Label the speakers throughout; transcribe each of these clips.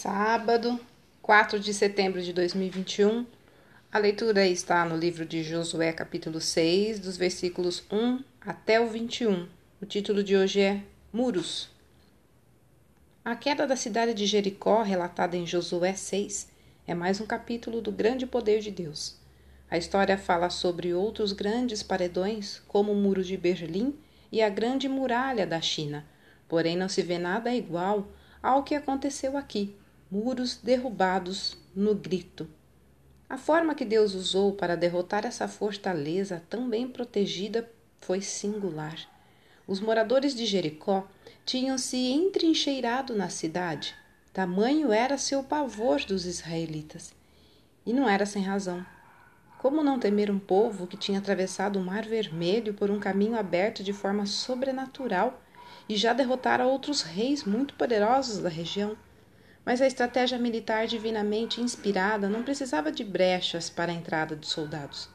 Speaker 1: Sábado, 4 de setembro de 2021. A leitura está no livro de Josué, capítulo 6, dos versículos 1 até o 21. O título de hoje é Muros. A queda da cidade de Jericó, relatada em Josué 6, é mais um capítulo do grande poder de Deus. A história fala sobre outros grandes paredões, como o Muro de Berlim e a Grande Muralha da China, porém não se vê nada igual ao que aconteceu aqui muros derrubados no grito. A forma que Deus usou para derrotar essa fortaleza tão bem protegida foi singular. Os moradores de Jericó tinham se entrincheirado na cidade. Tamanho era seu pavor dos israelitas. E não era sem razão. Como não temer um povo que tinha atravessado o Mar Vermelho por um caminho aberto de forma sobrenatural e já derrotara outros reis muito poderosos da região? Mas a estratégia militar divinamente inspirada não precisava de brechas para a entrada de soldados.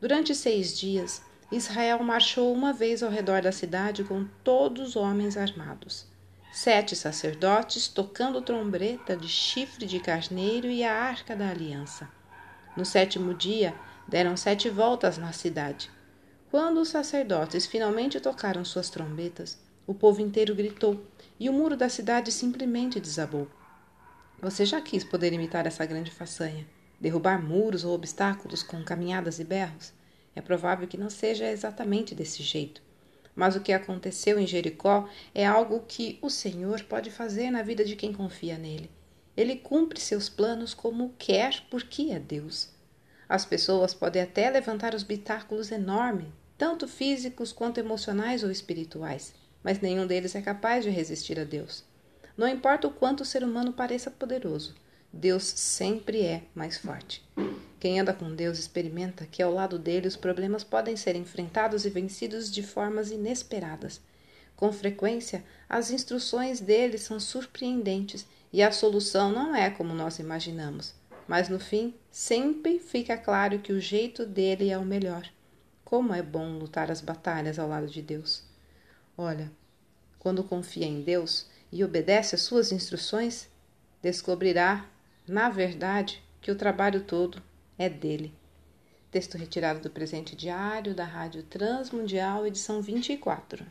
Speaker 1: Durante seis dias, Israel marchou uma vez ao redor da cidade com todos os homens armados. Sete sacerdotes tocando trombeta de chifre de carneiro e a arca da aliança. No sétimo dia, deram sete voltas na cidade. Quando os sacerdotes finalmente tocaram suas trombetas, o povo inteiro gritou e o muro da cidade simplesmente desabou. Você já quis poder imitar essa grande façanha? Derrubar muros ou obstáculos com caminhadas e berros? É provável que não seja exatamente desse jeito. Mas o que aconteceu em Jericó é algo que o Senhor pode fazer na vida de quem confia nele. Ele cumpre seus planos como quer, porque é Deus. As pessoas podem até levantar obstáculos enormes, tanto físicos quanto emocionais ou espirituais, mas nenhum deles é capaz de resistir a Deus. Não importa o quanto o ser humano pareça poderoso, Deus sempre é mais forte. Quem anda com Deus experimenta que ao lado dele os problemas podem ser enfrentados e vencidos de formas inesperadas. Com frequência, as instruções dele são surpreendentes e a solução não é como nós imaginamos. Mas no fim, sempre fica claro que o jeito dele é o melhor. Como é bom lutar as batalhas ao lado de Deus. Olha, quando confia em Deus, e obedece às suas instruções, descobrirá, na verdade, que o trabalho todo é dele. Texto retirado do presente diário da Rádio Transmundial, edição 24.